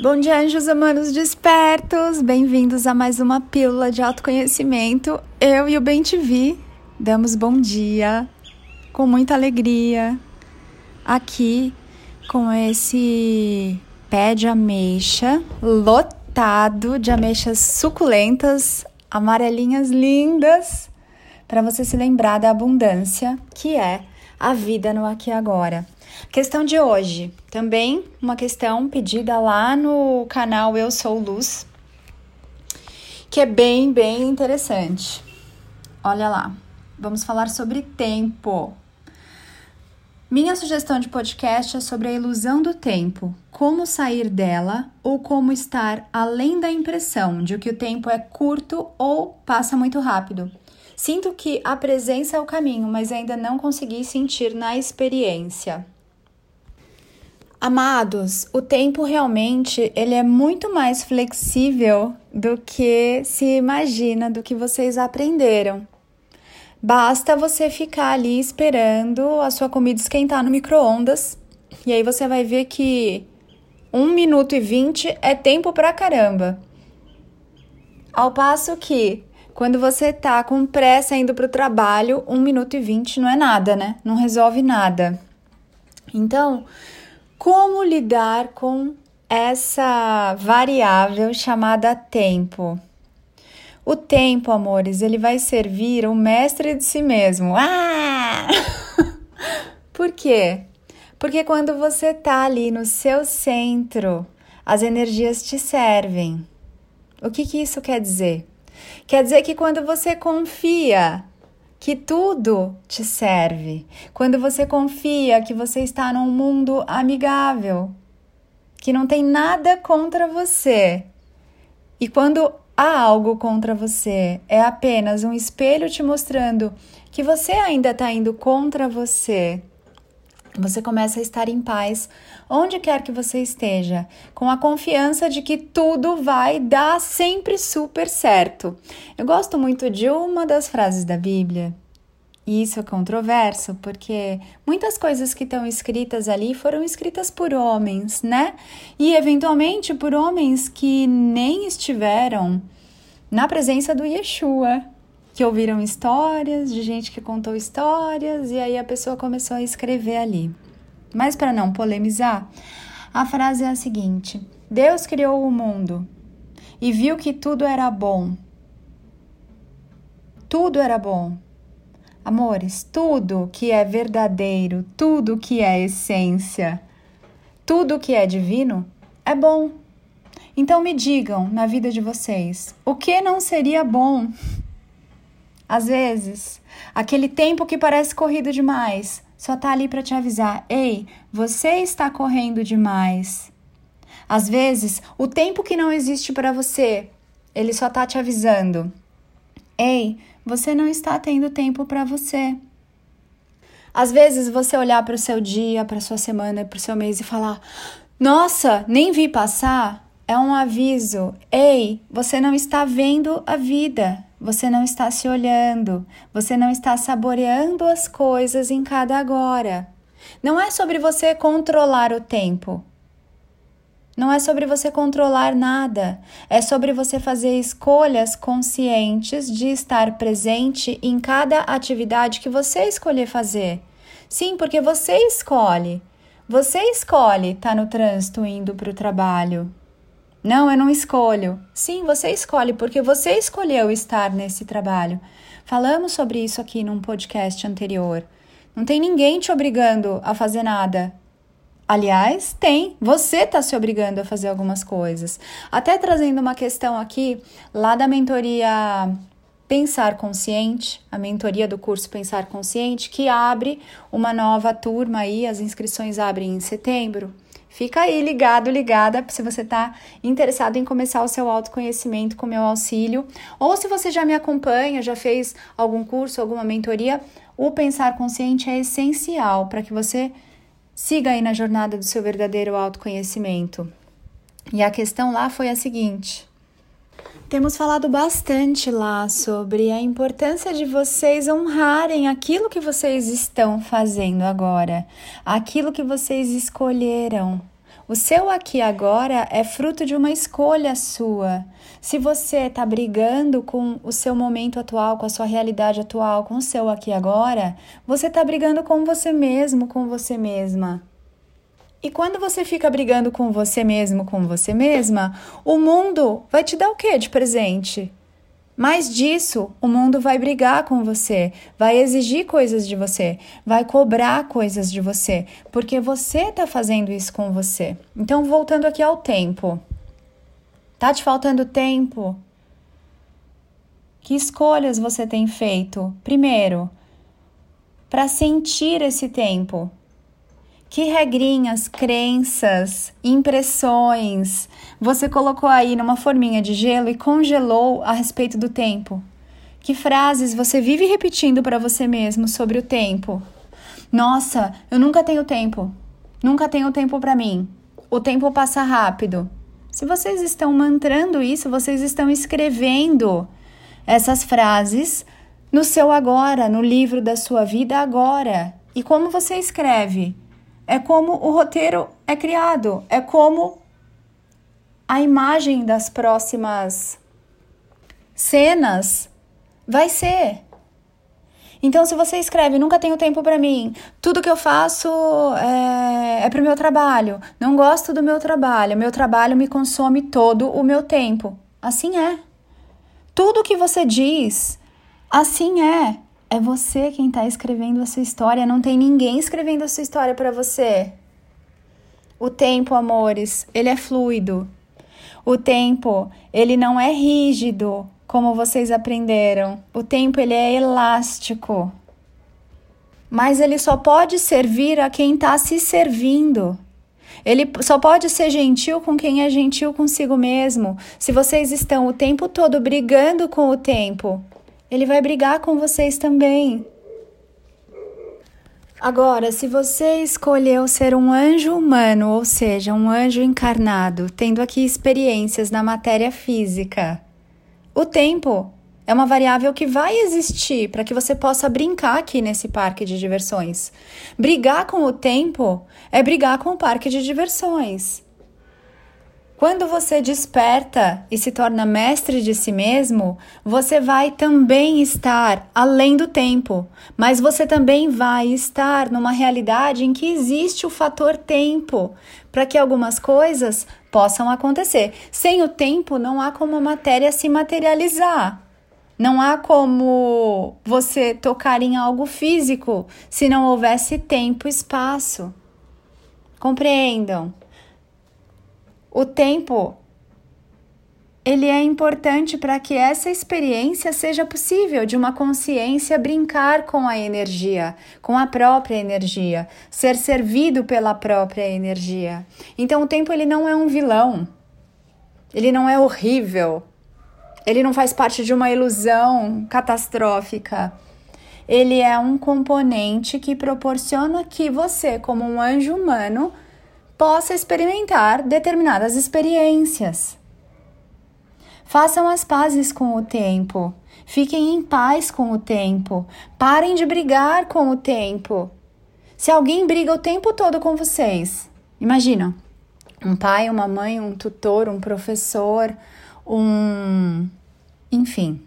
Bom dia, anjos humanos despertos! Bem-vindos a mais uma pílula de autoconhecimento. Eu e o Bem TV damos bom dia com muita alegria aqui com esse pé de ameixa lotado de ameixas suculentas, amarelinhas lindas, para você se lembrar da abundância que é a vida no aqui e agora. Questão de hoje, também uma questão pedida lá no canal Eu Sou Luz, que é bem, bem interessante. Olha lá, vamos falar sobre tempo. Minha sugestão de podcast é sobre a ilusão do tempo, como sair dela ou como estar além da impressão de que o tempo é curto ou passa muito rápido. Sinto que a presença é o caminho, mas ainda não consegui sentir na experiência. Amados, o tempo realmente ele é muito mais flexível do que se imagina, do que vocês aprenderam. Basta você ficar ali esperando a sua comida esquentar no micro-ondas e aí você vai ver que um minuto e vinte é tempo pra caramba. Ao passo que quando você tá com pressa indo pro trabalho, um minuto e vinte não é nada, né? Não resolve nada. Então, como lidar com essa variável chamada tempo? O tempo, amores, ele vai servir o mestre de si mesmo. Ah! Por quê? Porque quando você tá ali no seu centro, as energias te servem. O que, que isso quer dizer? Quer dizer que quando você confia que tudo te serve, quando você confia que você está num mundo amigável, que não tem nada contra você, e quando há algo contra você, é apenas um espelho te mostrando que você ainda está indo contra você. Você começa a estar em paz onde quer que você esteja, com a confiança de que tudo vai dar sempre super certo. Eu gosto muito de uma das frases da Bíblia e isso é controverso, porque muitas coisas que estão escritas ali foram escritas por homens, né? E eventualmente por homens que nem estiveram na presença do Yeshua, que ouviram histórias de gente que contou histórias e aí a pessoa começou a escrever ali. Mas para não polemizar, a frase é a seguinte: Deus criou o mundo e viu que tudo era bom. Tudo era bom. Amores, tudo que é verdadeiro, tudo que é essência, tudo que é divino é bom. Então me digam na vida de vocês, o que não seria bom? Às vezes, aquele tempo que parece corrido demais só tá ali para te avisar: ei, você está correndo demais. Às vezes, o tempo que não existe para você, ele só tá te avisando: ei, você não está tendo tempo para você. Às vezes você olhar para o seu dia, para sua semana, para o seu mês e falar: "Nossa, nem vi passar", é um aviso. Ei, você não está vendo a vida. Você não está se olhando. Você não está saboreando as coisas em cada agora. Não é sobre você controlar o tempo. Não é sobre você controlar nada, é sobre você fazer escolhas conscientes de estar presente em cada atividade que você escolher fazer. Sim, porque você escolhe. Você escolhe estar tá no trânsito indo para o trabalho. Não, eu não escolho. Sim, você escolhe, porque você escolheu estar nesse trabalho. Falamos sobre isso aqui num podcast anterior. Não tem ninguém te obrigando a fazer nada. Aliás, tem. Você está se obrigando a fazer algumas coisas. Até trazendo uma questão aqui, lá da mentoria Pensar Consciente, a mentoria do curso Pensar Consciente, que abre uma nova turma aí, as inscrições abrem em setembro. Fica aí ligado, ligada, se você está interessado em começar o seu autoconhecimento com meu auxílio, ou se você já me acompanha, já fez algum curso, alguma mentoria, o Pensar Consciente é essencial para que você Siga aí na jornada do seu verdadeiro autoconhecimento. E a questão lá foi a seguinte: temos falado bastante lá sobre a importância de vocês honrarem aquilo que vocês estão fazendo agora, aquilo que vocês escolheram, O seu aqui agora é fruto de uma escolha sua. Se você está brigando com o seu momento atual, com a sua realidade atual, com o seu aqui agora, você está brigando com você mesmo, com você mesma. E quando você fica brigando com você mesmo, com você mesma, o mundo vai te dar o que de presente? Mais disso, o mundo vai brigar com você, vai exigir coisas de você, vai cobrar coisas de você, porque você está fazendo isso com você. Então, voltando aqui ao tempo. Tá te faltando tempo? Que escolhas você tem feito? Primeiro, para sentir esse tempo. Que regrinhas, crenças, impressões você colocou aí numa forminha de gelo e congelou a respeito do tempo? Que frases você vive repetindo para você mesmo sobre o tempo? Nossa, eu nunca tenho tempo. Nunca tenho tempo para mim. O tempo passa rápido. Se vocês estão mantrando isso, vocês estão escrevendo essas frases no seu agora, no livro da sua vida agora. E como você escreve? É como o roteiro é criado, é como a imagem das próximas cenas vai ser. Então, se você escreve, nunca tenho tempo para mim, tudo que eu faço é, é para o meu trabalho, não gosto do meu trabalho, meu trabalho me consome todo o meu tempo. Assim é. Tudo que você diz, assim é. É você quem está escrevendo a sua história, não tem ninguém escrevendo a sua história para você. O tempo, amores, ele é fluido. O tempo, ele não é rígido, como vocês aprenderam. O tempo, ele é elástico. Mas ele só pode servir a quem está se servindo. Ele só pode ser gentil com quem é gentil consigo mesmo. Se vocês estão o tempo todo brigando com o tempo, ele vai brigar com vocês também. Agora, se você escolheu ser um anjo humano, ou seja, um anjo encarnado, tendo aqui experiências na matéria física, o tempo é uma variável que vai existir para que você possa brincar aqui nesse parque de diversões. Brigar com o tempo é brigar com o parque de diversões. Quando você desperta e se torna mestre de si mesmo, você vai também estar além do tempo, mas você também vai estar numa realidade em que existe o fator tempo para que algumas coisas possam acontecer. Sem o tempo, não há como a matéria se materializar. Não há como você tocar em algo físico se não houvesse tempo e espaço. Compreendam? O tempo ele é importante para que essa experiência seja possível de uma consciência brincar com a energia, com a própria energia, ser servido pela própria energia. Então o tempo ele não é um vilão. Ele não é horrível. Ele não faz parte de uma ilusão catastrófica. Ele é um componente que proporciona que você, como um anjo humano, possa experimentar determinadas experiências. Façam as pazes com o tempo. Fiquem em paz com o tempo. Parem de brigar com o tempo. Se alguém briga o tempo todo com vocês, imagina um pai, uma mãe, um tutor, um professor, um. enfim,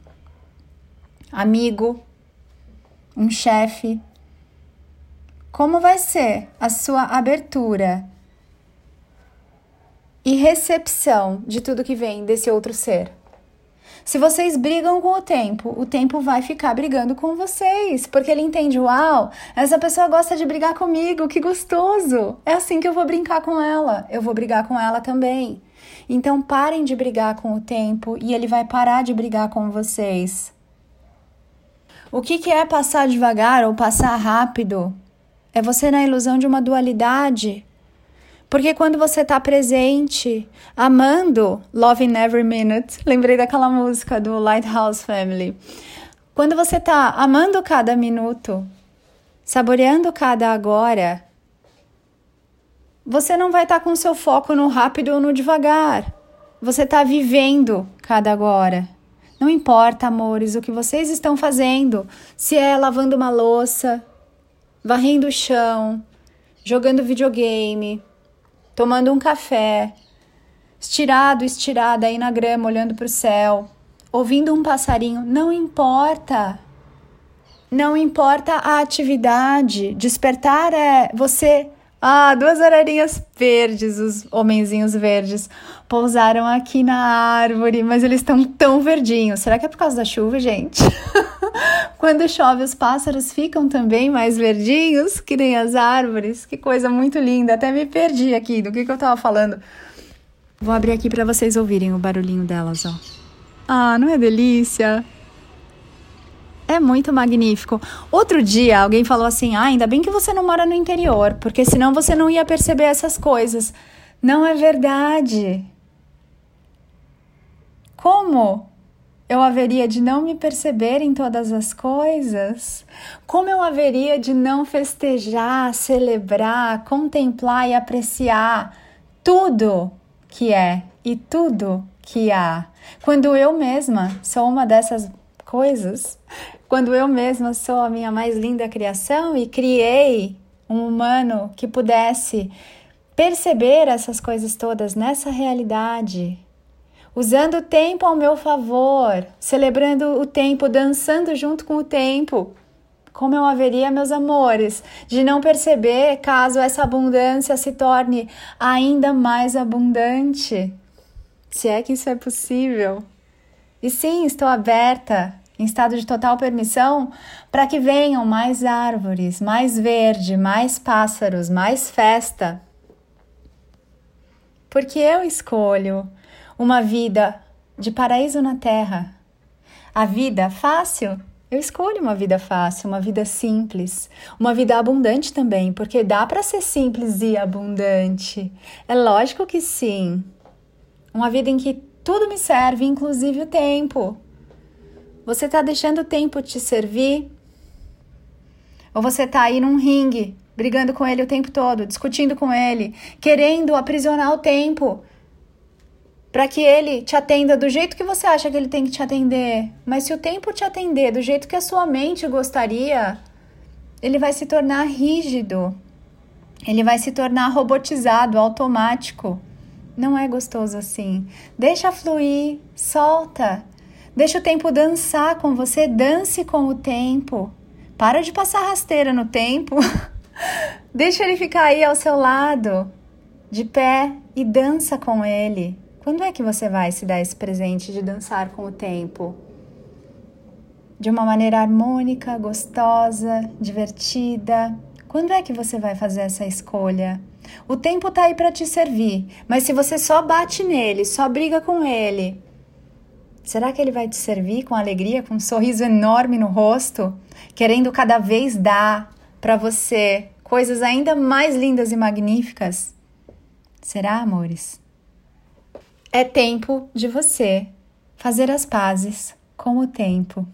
amigo, um chefe. Como vai ser a sua abertura e recepção de tudo que vem desse outro ser. Se vocês brigam com o tempo, o tempo vai ficar brigando com vocês, porque ele entende: uau, essa pessoa gosta de brigar comigo, que gostoso! É assim que eu vou brincar com ela, eu vou brigar com ela também. Então parem de brigar com o tempo e ele vai parar de brigar com vocês. O que, que é passar devagar ou passar rápido? É você na ilusão de uma dualidade porque quando você está presente, amando Love in Every Minute, lembrei daquela música do Lighthouse Family. Quando você está amando cada minuto, saboreando cada agora, você não vai estar tá com seu foco no rápido ou no devagar. Você está vivendo cada agora. Não importa, amores, o que vocês estão fazendo, se é lavando uma louça, varrendo o chão, jogando videogame, tomando um café, estirado, estirada aí na grama, olhando para o céu, ouvindo um passarinho, não importa. Não importa a atividade. Despertar é você ah, duas ararinhas verdes, os homenzinhos verdes, pousaram aqui na árvore, mas eles estão tão verdinhos. Será que é por causa da chuva, gente? Quando chove, os pássaros ficam também mais verdinhos, que nem as árvores. Que coisa muito linda. Até me perdi aqui do que, que eu tava falando. Vou abrir aqui para vocês ouvirem o barulhinho delas, ó. Ah, não é delícia? É muito magnífico. Outro dia alguém falou assim: ah, ainda bem que você não mora no interior, porque senão você não ia perceber essas coisas. Não é verdade. Como eu haveria de não me perceber em todas as coisas? Como eu haveria de não festejar, celebrar, contemplar e apreciar tudo que é e tudo que há? Quando eu mesma sou uma dessas coisas, quando eu mesma sou a minha mais linda criação e criei um humano que pudesse perceber essas coisas todas nessa realidade, usando o tempo ao meu favor, celebrando o tempo, dançando junto com o tempo. Como eu haveria, meus amores, de não perceber caso essa abundância se torne ainda mais abundante? Se é que isso é possível. E sim, estou aberta em estado de total permissão, para que venham mais árvores, mais verde, mais pássaros, mais festa. Porque eu escolho uma vida de paraíso na terra. A vida fácil, eu escolho uma vida fácil, uma vida simples, uma vida abundante também, porque dá para ser simples e abundante. É lógico que sim. Uma vida em que tudo me serve, inclusive o tempo. Você está deixando o tempo te servir? Ou você está aí num ringue, brigando com ele o tempo todo, discutindo com ele, querendo aprisionar o tempo para que ele te atenda do jeito que você acha que ele tem que te atender. Mas se o tempo te atender do jeito que a sua mente gostaria, ele vai se tornar rígido. Ele vai se tornar robotizado, automático. Não é gostoso assim. Deixa fluir, solta. Deixa o tempo dançar com você, dance com o tempo. Para de passar rasteira no tempo. Deixa ele ficar aí ao seu lado, de pé e dança com ele. Quando é que você vai se dar esse presente de dançar com o tempo? De uma maneira harmônica, gostosa, divertida. Quando é que você vai fazer essa escolha? O tempo tá aí para te servir, mas se você só bate nele, só briga com ele, Será que ele vai te servir com alegria, com um sorriso enorme no rosto, querendo cada vez dar para você coisas ainda mais lindas e magníficas? Será, amores? É tempo de você fazer as pazes com o tempo.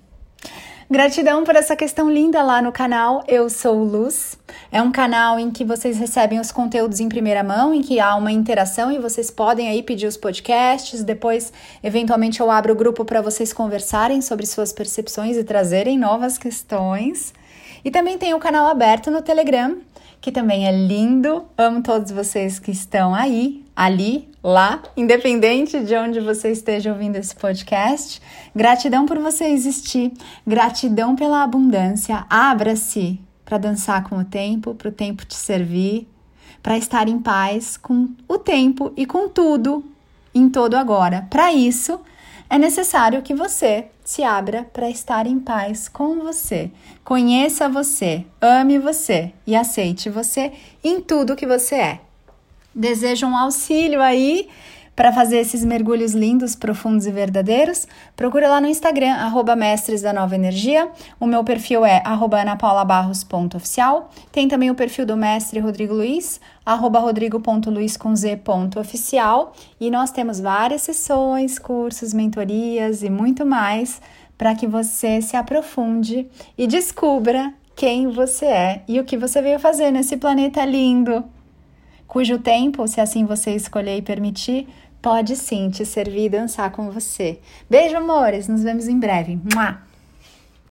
Gratidão por essa questão linda lá no canal Eu Sou Luz. É um canal em que vocês recebem os conteúdos em primeira mão, em que há uma interação e vocês podem aí pedir os podcasts. Depois, eventualmente, eu abro o grupo para vocês conversarem sobre suas percepções e trazerem novas questões. E também tem o canal aberto no Telegram, que também é lindo. Amo todos vocês que estão aí, ali, lá, independente de onde você esteja ouvindo esse podcast. Gratidão por você existir, gratidão pela abundância. Abra-se para dançar com o tempo, para o tempo te servir, para estar em paz com o tempo e com tudo em todo agora. Para isso, é necessário que você se abra para estar em paz com você. Conheça você, ame você e aceite você em tudo que você é. Desejo um auxílio aí para fazer esses mergulhos lindos, profundos e verdadeiros, procura lá no Instagram, arroba Mestres da Nova Energia. O meu perfil é arroba anapaulabarros.oficial. Tem também o perfil do mestre Rodrigo Luiz, arroba rodrigo.luiz.oficial. E nós temos várias sessões, cursos, mentorias e muito mais para que você se aprofunde e descubra quem você é e o que você veio fazer nesse planeta lindo cujo tempo, se assim você escolher e permitir, pode sim te servir e dançar com você. Beijo, amores! Nos vemos em breve. Mua!